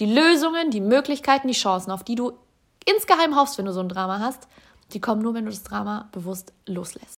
Die Lösungen, die Möglichkeiten, die Chancen, auf die du insgeheim hoffst, wenn du so ein Drama hast, die kommen nur, wenn du das Drama bewusst loslässt.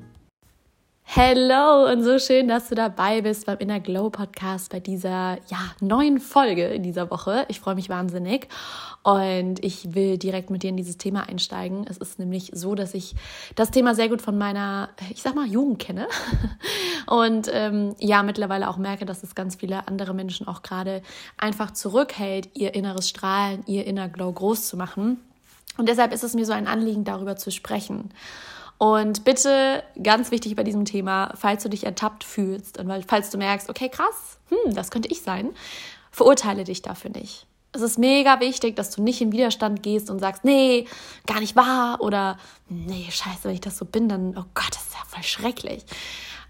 Hello und so schön, dass du dabei bist beim Inner Glow Podcast bei dieser ja, neuen Folge in dieser Woche. Ich freue mich wahnsinnig und ich will direkt mit dir in dieses Thema einsteigen. Es ist nämlich so, dass ich das Thema sehr gut von meiner, ich sag mal, Jugend kenne und ähm, ja, mittlerweile auch merke, dass es ganz viele andere Menschen auch gerade einfach zurückhält, ihr inneres Strahlen, ihr Inner Glow groß zu machen. Und deshalb ist es mir so ein Anliegen, darüber zu sprechen. Und bitte, ganz wichtig bei diesem Thema, falls du dich ertappt fühlst und falls du merkst, okay, krass, hm, das könnte ich sein, verurteile dich dafür nicht. Es ist mega wichtig, dass du nicht in Widerstand gehst und sagst, nee, gar nicht wahr oder nee, scheiße, wenn ich das so bin, dann, oh Gott, das ist ja voll schrecklich.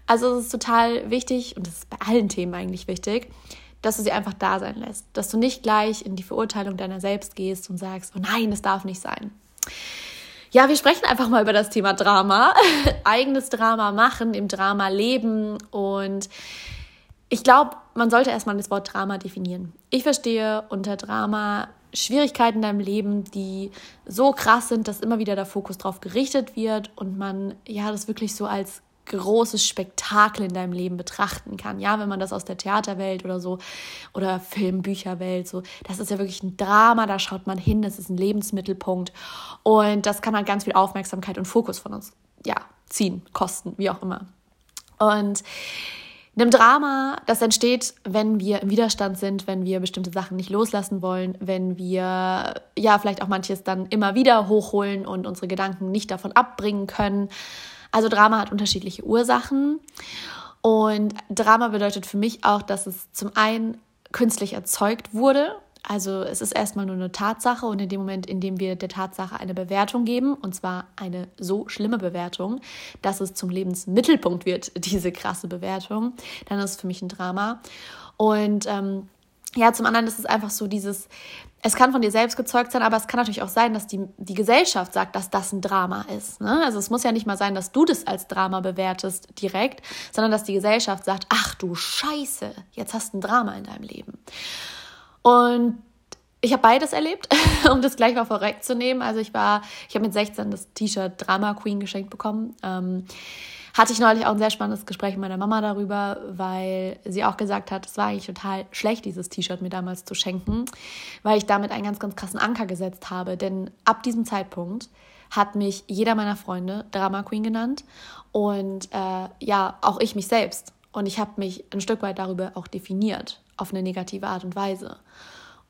Also es ist total wichtig und das ist bei allen Themen eigentlich wichtig, dass du sie einfach da sein lässt, dass du nicht gleich in die Verurteilung deiner selbst gehst und sagst, oh nein, das darf nicht sein. Ja, wir sprechen einfach mal über das Thema Drama. Eigenes Drama machen, im Drama leben. Und ich glaube, man sollte erstmal das Wort Drama definieren. Ich verstehe unter Drama Schwierigkeiten in deinem Leben, die so krass sind, dass immer wieder der Fokus drauf gerichtet wird und man ja das wirklich so als großes Spektakel in deinem Leben betrachten kann. Ja, wenn man das aus der Theaterwelt oder so oder Film, Bücherwelt so, das ist ja wirklich ein Drama, da schaut man hin, das ist ein Lebensmittelpunkt und das kann man ganz viel Aufmerksamkeit und Fokus von uns ja, ziehen, kosten, wie auch immer. Und einem Drama, das entsteht, wenn wir im Widerstand sind, wenn wir bestimmte Sachen nicht loslassen wollen, wenn wir ja vielleicht auch manches dann immer wieder hochholen und unsere Gedanken nicht davon abbringen können, also Drama hat unterschiedliche Ursachen. Und Drama bedeutet für mich auch, dass es zum einen künstlich erzeugt wurde. Also es ist erstmal nur eine Tatsache und in dem Moment, in dem wir der Tatsache eine Bewertung geben, und zwar eine so schlimme Bewertung, dass es zum Lebensmittelpunkt wird, diese krasse Bewertung, dann ist es für mich ein Drama. Und ähm, ja, zum anderen ist es einfach so dieses, es kann von dir selbst gezeugt sein, aber es kann natürlich auch sein, dass die, die Gesellschaft sagt, dass das ein Drama ist. Ne? Also es muss ja nicht mal sein, dass du das als Drama bewertest direkt, sondern dass die Gesellschaft sagt, ach du Scheiße, jetzt hast du ein Drama in deinem Leben. Und ich habe beides erlebt, um das gleich mal vorwegzunehmen. Also ich war, ich habe mit 16 das T-Shirt Drama Queen geschenkt bekommen. Ähm, hatte ich neulich auch ein sehr spannendes Gespräch mit meiner Mama darüber, weil sie auch gesagt hat, es war eigentlich total schlecht, dieses T-Shirt mir damals zu schenken, weil ich damit einen ganz, ganz krassen Anker gesetzt habe. Denn ab diesem Zeitpunkt hat mich jeder meiner Freunde Drama Queen genannt und äh, ja, auch ich mich selbst. Und ich habe mich ein Stück weit darüber auch definiert, auf eine negative Art und Weise.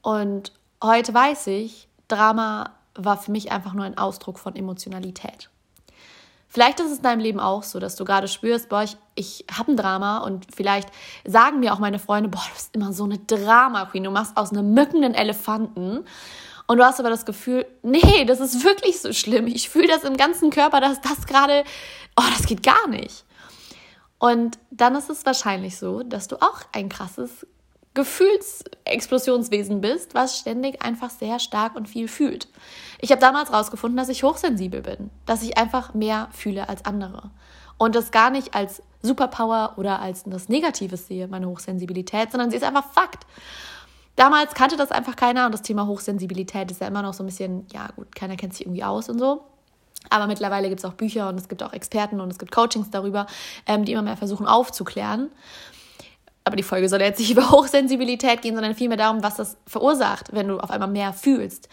Und heute weiß ich, Drama war für mich einfach nur ein Ausdruck von Emotionalität. Vielleicht ist es in deinem Leben auch so, dass du gerade spürst, boah, ich, ich habe ein Drama und vielleicht sagen mir auch meine Freunde, boah, du bist immer so eine Drama-Queen, du machst aus einem mückenden Elefanten. Und du hast aber das Gefühl, nee, das ist wirklich so schlimm. Ich fühle das im ganzen Körper, dass das gerade, oh, das geht gar nicht. Und dann ist es wahrscheinlich so, dass du auch ein krasses Gefühlsexplosionswesen bist, was ständig einfach sehr stark und viel fühlt. Ich habe damals herausgefunden, dass ich hochsensibel bin, dass ich einfach mehr fühle als andere. Und das gar nicht als Superpower oder als etwas Negatives sehe, meine Hochsensibilität, sondern sie ist einfach Fakt. Damals kannte das einfach keiner und das Thema Hochsensibilität ist ja immer noch so ein bisschen, ja gut, keiner kennt sich irgendwie aus und so. Aber mittlerweile gibt es auch Bücher und es gibt auch Experten und es gibt Coachings darüber, ähm, die immer mehr versuchen aufzuklären aber die Folge soll jetzt nicht über Hochsensibilität gehen, sondern vielmehr darum, was das verursacht, wenn du auf einmal mehr fühlst.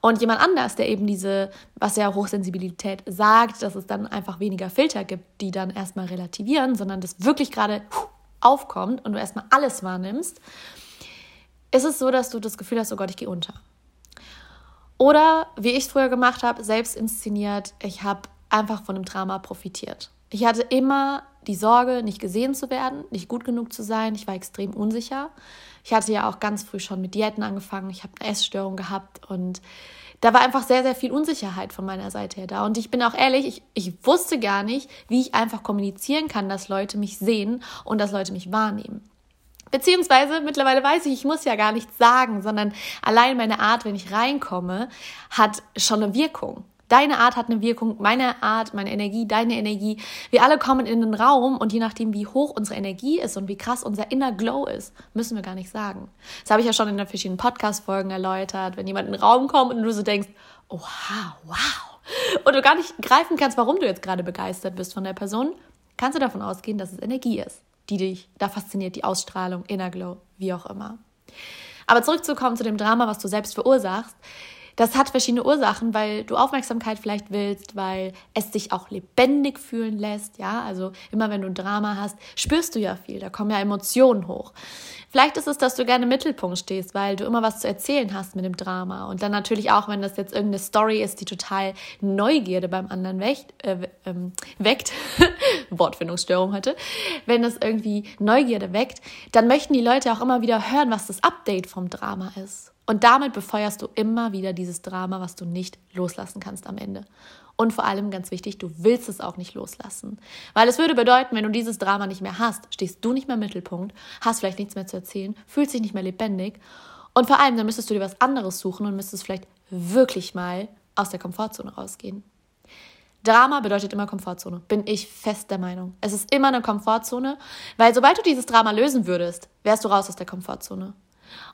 Und jemand anders, der eben diese, was ja Hochsensibilität sagt, dass es dann einfach weniger Filter gibt, die dann erstmal relativieren, sondern das wirklich gerade aufkommt und du erstmal alles wahrnimmst, ist es so, dass du das Gefühl hast, oh Gott, ich gehe unter. Oder wie ich es früher gemacht habe, selbst inszeniert, ich habe einfach von dem Drama profitiert. Ich hatte immer die Sorge, nicht gesehen zu werden, nicht gut genug zu sein. Ich war extrem unsicher. Ich hatte ja auch ganz früh schon mit Diäten angefangen. Ich habe eine Essstörung gehabt und da war einfach sehr, sehr viel Unsicherheit von meiner Seite her da. Und ich bin auch ehrlich, ich, ich wusste gar nicht, wie ich einfach kommunizieren kann, dass Leute mich sehen und dass Leute mich wahrnehmen. Beziehungsweise mittlerweile weiß ich, ich muss ja gar nichts sagen, sondern allein meine Art, wenn ich reinkomme, hat schon eine Wirkung. Deine Art hat eine Wirkung, meine Art, meine Energie, deine Energie. Wir alle kommen in den Raum und je nachdem, wie hoch unsere Energie ist und wie krass unser inner Glow ist, müssen wir gar nicht sagen. Das habe ich ja schon in den verschiedenen Podcast-Folgen erläutert. Wenn jemand in den Raum kommt und du so denkst, oha, wow, und du gar nicht greifen kannst, warum du jetzt gerade begeistert bist von der Person, kannst du davon ausgehen, dass es Energie ist, die dich da fasziniert, die Ausstrahlung, Inner Glow, wie auch immer. Aber zurückzukommen zu dem Drama, was du selbst verursachst. Das hat verschiedene Ursachen, weil du Aufmerksamkeit vielleicht willst, weil es dich auch lebendig fühlen lässt. Ja, also immer wenn du ein Drama hast, spürst du ja viel. Da kommen ja Emotionen hoch. Vielleicht ist es, dass du gerne im Mittelpunkt stehst, weil du immer was zu erzählen hast mit dem Drama. Und dann natürlich auch, wenn das jetzt irgendeine Story ist, die total Neugierde beim anderen weckt, äh, ähm, weckt. Wortfindungsstörung heute. Wenn das irgendwie Neugierde weckt, dann möchten die Leute auch immer wieder hören, was das Update vom Drama ist. Und damit befeuerst du immer wieder dieses Drama, was du nicht loslassen kannst am Ende. Und vor allem ganz wichtig, du willst es auch nicht loslassen. Weil es würde bedeuten, wenn du dieses Drama nicht mehr hast, stehst du nicht mehr im Mittelpunkt, hast vielleicht nichts mehr zu erzählen, fühlst dich nicht mehr lebendig. Und vor allem, dann müsstest du dir was anderes suchen und müsstest vielleicht wirklich mal aus der Komfortzone rausgehen. Drama bedeutet immer Komfortzone, bin ich fest der Meinung. Es ist immer eine Komfortzone, weil sobald du dieses Drama lösen würdest, wärst du raus aus der Komfortzone.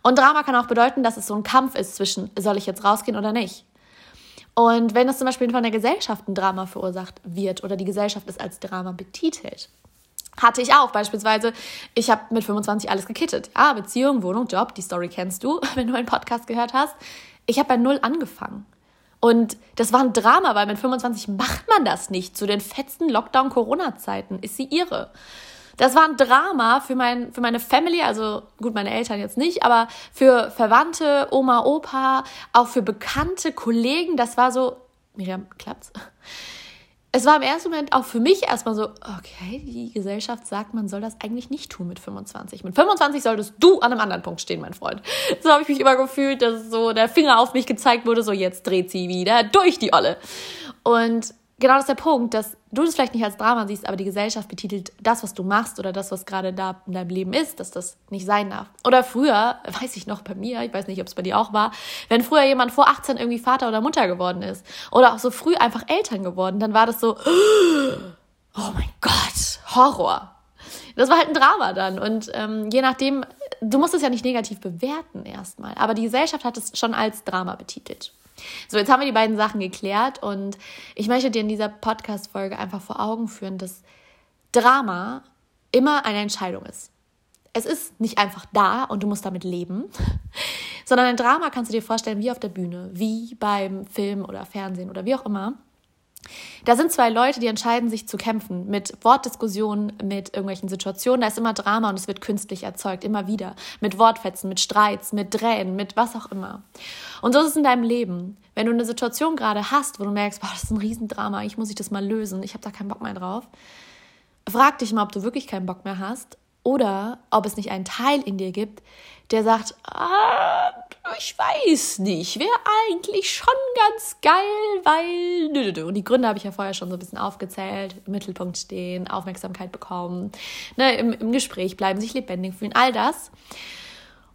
Und Drama kann auch bedeuten, dass es so ein Kampf ist zwischen, soll ich jetzt rausgehen oder nicht? Und wenn das zum Beispiel von der Gesellschaft ein Drama verursacht wird oder die Gesellschaft es als Drama betitelt, hatte ich auch beispielsweise, ich habe mit 25 alles gekittet. Ja, Beziehung, Wohnung, Job, die Story kennst du, wenn du einen Podcast gehört hast. Ich habe bei Null angefangen. Und das war ein Drama, weil mit 25 macht man das nicht. Zu den fetzen Lockdown-Corona-Zeiten ist sie ihre. Das war ein Drama für, mein, für meine Family, also gut, meine Eltern jetzt nicht, aber für Verwandte, Oma, Opa, auch für bekannte Kollegen. Das war so, Miriam, klappt's? Es war im ersten Moment auch für mich erstmal so, okay, die Gesellschaft sagt, man soll das eigentlich nicht tun mit 25. Mit 25 solltest du an einem anderen Punkt stehen, mein Freund. So habe ich mich immer gefühlt, dass so der Finger auf mich gezeigt wurde, so jetzt dreht sie wieder durch die Olle. Und genau das ist der Punkt, dass du das vielleicht nicht als Drama siehst, aber die Gesellschaft betitelt das, was du machst oder das, was gerade da in deinem Leben ist, dass das nicht sein darf. Oder früher, weiß ich noch bei mir, ich weiß nicht, ob es bei dir auch war, wenn früher jemand vor 18 irgendwie Vater oder Mutter geworden ist oder auch so früh einfach Eltern geworden, dann war das so, oh mein Gott, Horror. Das war halt ein Drama dann. Und ähm, je nachdem, du musst es ja nicht negativ bewerten erstmal, aber die Gesellschaft hat es schon als Drama betitelt. So, jetzt haben wir die beiden Sachen geklärt und ich möchte dir in dieser Podcast-Folge einfach vor Augen führen, dass Drama immer eine Entscheidung ist. Es ist nicht einfach da und du musst damit leben, sondern ein Drama kannst du dir vorstellen wie auf der Bühne, wie beim Film oder Fernsehen oder wie auch immer. Da sind zwei Leute, die entscheiden sich zu kämpfen mit Wortdiskussionen, mit irgendwelchen Situationen. Da ist immer Drama und es wird künstlich erzeugt, immer wieder. Mit Wortfetzen, mit Streits, mit Tränen, mit was auch immer. Und so ist es in deinem Leben. Wenn du eine Situation gerade hast, wo du merkst, boah, das ist ein Riesendrama, eigentlich muss ich das mal lösen, ich habe da keinen Bock mehr drauf, frag dich mal, ob du wirklich keinen Bock mehr hast oder ob es nicht einen Teil in dir gibt, der sagt, ah, ich weiß nicht, wäre eigentlich schon ganz geil, weil. Und die Gründe habe ich ja vorher schon so ein bisschen aufgezählt. Im Mittelpunkt stehen, Aufmerksamkeit bekommen, ne, im, im Gespräch bleiben, sich lebendig fühlen, all das.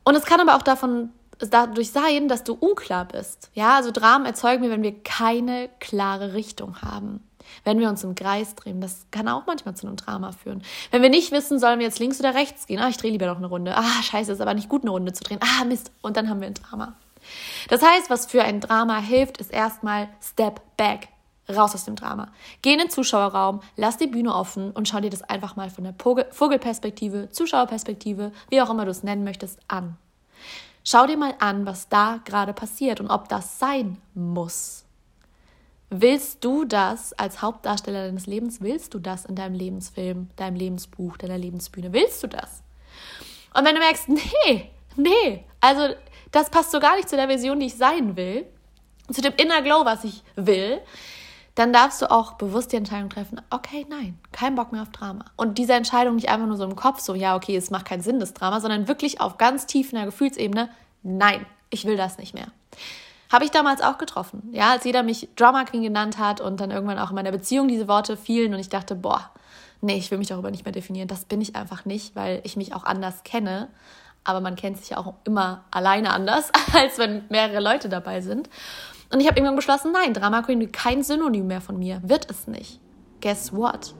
Und es kann aber auch davon dadurch sein, dass du unklar bist. Ja, also Dramen erzeugen wir, wenn wir keine klare Richtung haben wenn wir uns im Kreis drehen. Das kann auch manchmal zu einem Drama führen. Wenn wir nicht wissen, sollen wir jetzt links oder rechts gehen. Ah, ich drehe lieber noch eine Runde. Ah, scheiße, ist aber nicht gut, eine Runde zu drehen. Ah, Mist. Und dann haben wir ein Drama. Das heißt, was für ein Drama hilft, ist erstmal Step Back. Raus aus dem Drama. Geh in den Zuschauerraum, lass die Bühne offen und schau dir das einfach mal von der Vogelperspektive, Zuschauerperspektive, wie auch immer du es nennen möchtest, an. Schau dir mal an, was da gerade passiert und ob das sein muss. Willst du das als Hauptdarsteller deines Lebens? Willst du das in deinem Lebensfilm, deinem Lebensbuch, deiner Lebensbühne? Willst du das? Und wenn du merkst, nee, nee, Also das passt so gar nicht zu der Vision, die ich sein will, zu dem Inner Glow, was ich will, dann darfst du auch bewusst die Entscheidung treffen, okay, nein, kein Bock mehr auf Drama. Und diese Entscheidung nicht einfach nur so im Kopf, so, ja, okay, es macht keinen Sinn, das Drama, sondern wirklich auf ganz tiefer Gefühlsebene, nein, ich will das nicht mehr. Habe ich damals auch getroffen. Ja, als jeder mich Drama Queen genannt hat und dann irgendwann auch in meiner Beziehung diese Worte fielen und ich dachte, boah, nee, ich will mich darüber nicht mehr definieren. Das bin ich einfach nicht, weil ich mich auch anders kenne. Aber man kennt sich ja auch immer alleine anders, als wenn mehrere Leute dabei sind. Und ich habe irgendwann beschlossen, nein, Drama Queen kein Synonym mehr von mir. Wird es nicht. Guess what?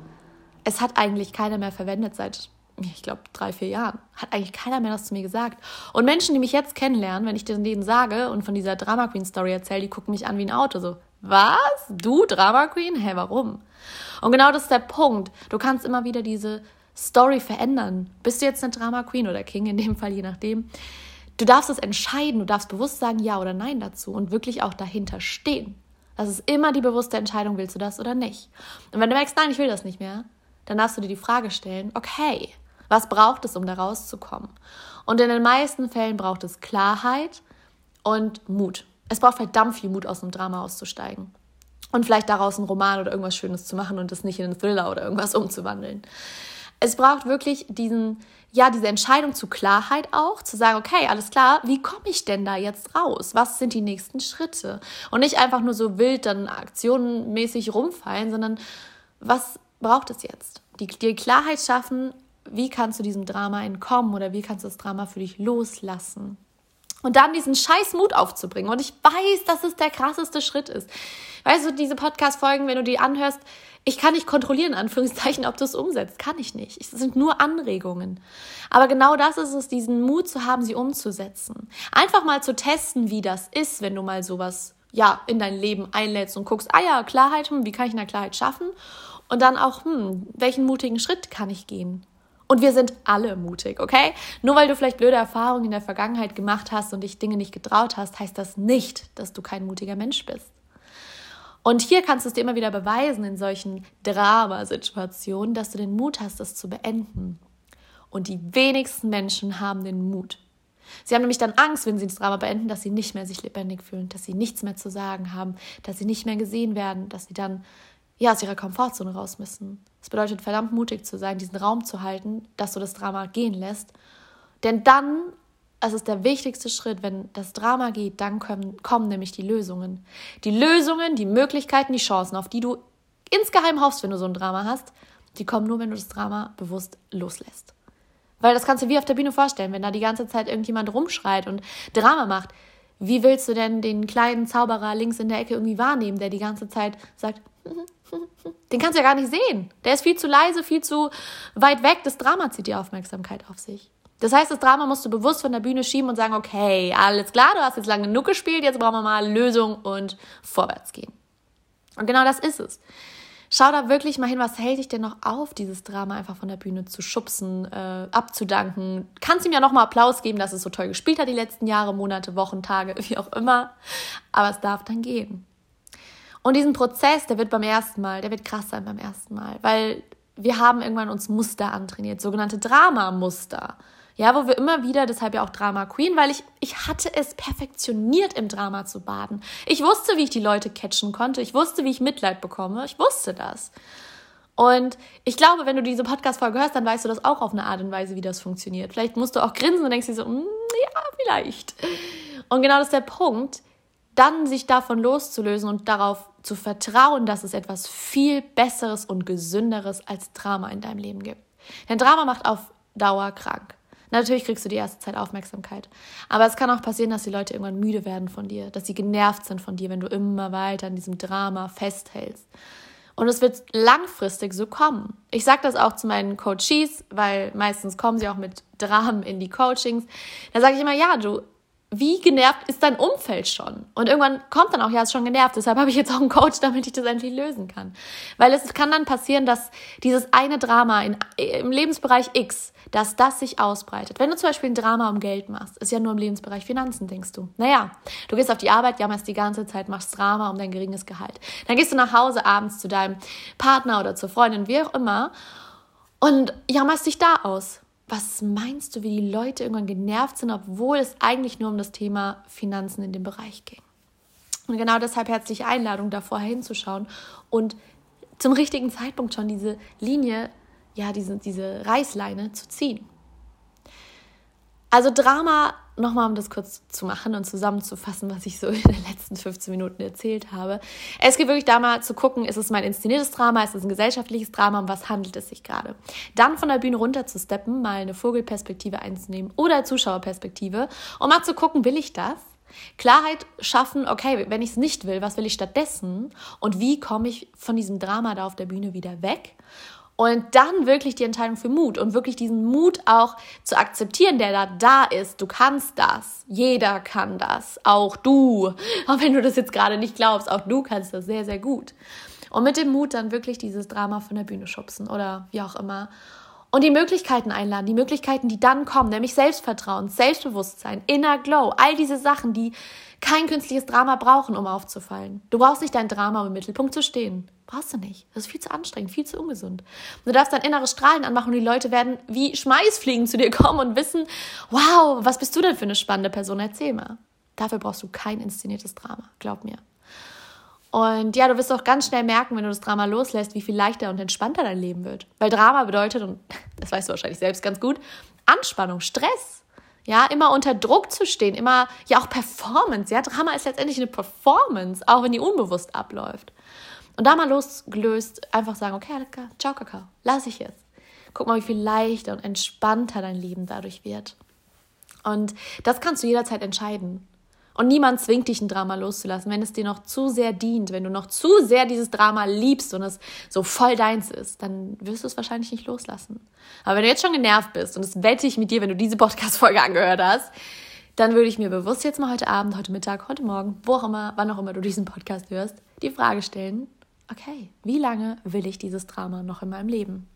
Es hat eigentlich keiner mehr verwendet seit, ich glaube, drei, vier Jahren. Hat eigentlich keiner mehr das zu mir gesagt. Und Menschen, die mich jetzt kennenlernen, wenn ich denen sage und von dieser Drama Queen Story erzähle, die gucken mich an wie ein Auto. So, was? Du Drama Queen? Hä, warum? Und genau das ist der Punkt. Du kannst immer wieder diese Story verändern. Bist du jetzt eine Drama Queen oder King, in dem Fall, je nachdem. Du darfst es entscheiden, du darfst bewusst sagen Ja oder Nein dazu und wirklich auch dahinter stehen. Das ist immer die bewusste Entscheidung, willst du das oder nicht. Und wenn du merkst, nein, ich will das nicht mehr, dann darfst du dir die Frage stellen, okay, was braucht es, um da rauszukommen? Und in den meisten Fällen braucht es Klarheit und Mut. Es braucht verdammt viel Mut, aus einem Drama auszusteigen. Und vielleicht daraus einen Roman oder irgendwas Schönes zu machen und es nicht in einen Thriller oder irgendwas umzuwandeln. Es braucht wirklich diesen, ja, diese Entscheidung zu Klarheit auch, zu sagen, okay, alles klar, wie komme ich denn da jetzt raus? Was sind die nächsten Schritte? Und nicht einfach nur so wild dann aktionenmäßig rumfallen, sondern was braucht es jetzt? Die, die Klarheit schaffen, wie kannst du diesem Drama entkommen oder wie kannst du das Drama für dich loslassen? Und dann diesen scheiß Mut aufzubringen. Und ich weiß, dass es der krasseste Schritt ist. Weißt du, diese Podcast-Folgen, wenn du die anhörst, ich kann nicht kontrollieren, in Anführungszeichen, ob du es umsetzt. Kann ich nicht. Es sind nur Anregungen. Aber genau das ist es, diesen Mut zu haben, sie umzusetzen. Einfach mal zu testen, wie das ist, wenn du mal sowas, ja, in dein Leben einlädst und guckst, ah ja, Klarheit, hm, wie kann ich eine Klarheit schaffen? Und dann auch, hm, welchen mutigen Schritt kann ich gehen? Und wir sind alle mutig, okay? Nur weil du vielleicht blöde Erfahrungen in der Vergangenheit gemacht hast und dich Dinge nicht getraut hast, heißt das nicht, dass du kein mutiger Mensch bist. Und hier kannst du es dir immer wieder beweisen in solchen Dramasituationen, dass du den Mut hast, das zu beenden. Und die wenigsten Menschen haben den Mut. Sie haben nämlich dann Angst, wenn sie das Drama beenden, dass sie nicht mehr sich lebendig fühlen, dass sie nichts mehr zu sagen haben, dass sie nicht mehr gesehen werden, dass sie dann ja aus ihrer Komfortzone raus müssen. Es bedeutet verdammt mutig zu sein, diesen Raum zu halten, dass du das Drama gehen lässt. Denn dann es ist der wichtigste Schritt, wenn das Drama geht, dann kommen, kommen nämlich die Lösungen. Die Lösungen, die Möglichkeiten, die Chancen, auf die du insgeheim hoffst, wenn du so ein Drama hast, die kommen nur, wenn du das Drama bewusst loslässt. Weil das kannst du wie auf der Bühne vorstellen, wenn da die ganze Zeit irgendjemand rumschreit und Drama macht. Wie willst du denn den kleinen Zauberer links in der Ecke irgendwie wahrnehmen, der die ganze Zeit sagt, den kannst du ja gar nicht sehen. Der ist viel zu leise, viel zu weit weg. Das Drama zieht die Aufmerksamkeit auf sich. Das heißt, das Drama musst du bewusst von der Bühne schieben und sagen, okay, alles klar, du hast jetzt lange genug gespielt, jetzt brauchen wir mal Lösung und vorwärts gehen. Und genau das ist es. Schau da wirklich mal hin, was hält dich denn noch auf, dieses Drama einfach von der Bühne zu schubsen, äh, abzudanken. Kannst ihm ja nochmal Applaus geben, dass es so toll gespielt hat die letzten Jahre, Monate, Wochen, Tage, wie auch immer. Aber es darf dann gehen. Und diesen Prozess, der wird beim ersten Mal, der wird krass sein beim ersten Mal, weil wir haben irgendwann uns Muster antrainiert, sogenannte Drama-Muster. Ja, wo wir immer wieder, deshalb ja auch Drama Queen, weil ich, ich hatte es perfektioniert, im Drama zu baden. Ich wusste, wie ich die Leute catchen konnte. Ich wusste, wie ich Mitleid bekomme. Ich wusste das. Und ich glaube, wenn du diese Podcast-Folge hörst, dann weißt du das auch auf eine Art und Weise, wie das funktioniert. Vielleicht musst du auch grinsen und denkst dir so, mm, ja, vielleicht. Und genau das ist der Punkt, dann sich davon loszulösen und darauf zu vertrauen, dass es etwas viel Besseres und Gesünderes als Drama in deinem Leben gibt. Denn Drama macht auf Dauer krank. Natürlich kriegst du die erste Zeit Aufmerksamkeit. Aber es kann auch passieren, dass die Leute irgendwann müde werden von dir, dass sie genervt sind von dir, wenn du immer weiter an diesem Drama festhältst. Und es wird langfristig so kommen. Ich sage das auch zu meinen Coaches, weil meistens kommen sie auch mit Dramen in die Coachings. Da sage ich immer, ja, du wie genervt ist dein Umfeld schon? Und irgendwann kommt dann auch, ja, ist schon genervt. Deshalb habe ich jetzt auch einen Coach, damit ich das endlich lösen kann. Weil es kann dann passieren, dass dieses eine Drama in, im Lebensbereich X, dass das sich ausbreitet. Wenn du zum Beispiel ein Drama um Geld machst, ist ja nur im Lebensbereich Finanzen, denkst du. Naja, du gehst auf die Arbeit, jammerst die ganze Zeit, machst Drama um dein geringes Gehalt. Dann gehst du nach Hause abends zu deinem Partner oder zur Freundin, wie auch immer, und jammerst dich da aus. Was meinst du, wie die Leute irgendwann genervt sind, obwohl es eigentlich nur um das Thema Finanzen in dem Bereich ging? Und genau deshalb herzliche Einladung, da vorher hinzuschauen und zum richtigen Zeitpunkt schon diese Linie, ja, diese, diese Reißleine zu ziehen. Also Drama, nochmal um das kurz zu machen und zusammenzufassen, was ich so in den letzten 15 Minuten erzählt habe. Es geht wirklich da mal zu gucken, ist es mein inszeniertes Drama, ist es ein gesellschaftliches Drama, um was handelt es sich gerade. Dann von der Bühne runter zu steppen, mal eine Vogelperspektive einzunehmen oder Zuschauerperspektive, um mal zu gucken, will ich das? Klarheit schaffen, okay, wenn ich es nicht will, was will ich stattdessen? Und wie komme ich von diesem Drama da auf der Bühne wieder weg? Und dann wirklich die Entscheidung für Mut und wirklich diesen Mut auch zu akzeptieren, der da da ist. Du kannst das. Jeder kann das. Auch du. Auch wenn du das jetzt gerade nicht glaubst, auch du kannst das sehr, sehr gut. Und mit dem Mut dann wirklich dieses Drama von der Bühne schubsen oder wie auch immer und die Möglichkeiten einladen, die Möglichkeiten, die dann kommen, nämlich Selbstvertrauen, Selbstbewusstsein, Inner Glow, all diese Sachen, die kein künstliches Drama brauchen, um aufzufallen. Du brauchst nicht dein Drama, im Mittelpunkt zu stehen. Brauchst du nicht. Das ist viel zu anstrengend, viel zu ungesund. du darfst dein inneres Strahlen anmachen und die Leute werden wie Schmeißfliegen zu dir kommen und wissen, wow, was bist du denn für eine spannende Person? Erzähl mal. Dafür brauchst du kein inszeniertes Drama, glaub mir. Und ja, du wirst auch ganz schnell merken, wenn du das Drama loslässt, wie viel leichter und entspannter dein Leben wird. Weil Drama bedeutet, und das weißt du wahrscheinlich selbst ganz gut, Anspannung, Stress. Ja, immer unter Druck zu stehen, immer, ja auch Performance. Ja, Drama ist letztendlich eine Performance, auch wenn die unbewusst abläuft. Und da mal losgelöst, einfach sagen, okay, alles klar, ciao, Kakao, lass ich jetzt. Guck mal, wie viel leichter und entspannter dein Leben dadurch wird. Und das kannst du jederzeit entscheiden. Und niemand zwingt dich, ein Drama loszulassen, wenn es dir noch zu sehr dient, wenn du noch zu sehr dieses Drama liebst und es so voll deins ist, dann wirst du es wahrscheinlich nicht loslassen. Aber wenn du jetzt schon genervt bist, und das wette ich mit dir, wenn du diese Podcast-Folge angehört hast, dann würde ich mir bewusst jetzt mal heute Abend, heute Mittag, heute Morgen, wo auch immer, wann auch immer du diesen Podcast hörst, die Frage stellen, okay, wie lange will ich dieses Drama noch in meinem Leben?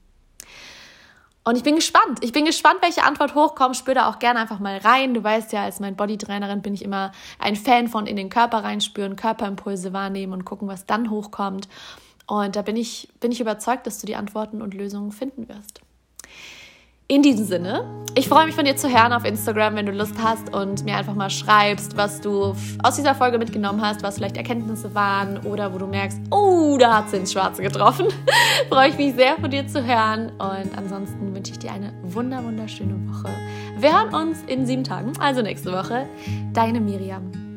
Und ich bin gespannt. Ich bin gespannt, welche Antwort hochkommt. Spür da auch gerne einfach mal rein. Du weißt ja, als mein Bodytrainerin bin ich immer ein Fan von in den Körper reinspüren, Körperimpulse wahrnehmen und gucken, was dann hochkommt. Und da bin ich, bin ich überzeugt, dass du die Antworten und Lösungen finden wirst. In diesem Sinne, ich freue mich von dir zu hören auf Instagram, wenn du Lust hast und mir einfach mal schreibst, was du aus dieser Folge mitgenommen hast, was vielleicht Erkenntnisse waren oder wo du merkst, oh, da hat sie ins Schwarze getroffen. freue ich mich sehr von dir zu hören und ansonsten wünsche ich dir eine wunder wunderschöne Woche. Wir hören uns in sieben Tagen, also nächste Woche. Deine Miriam.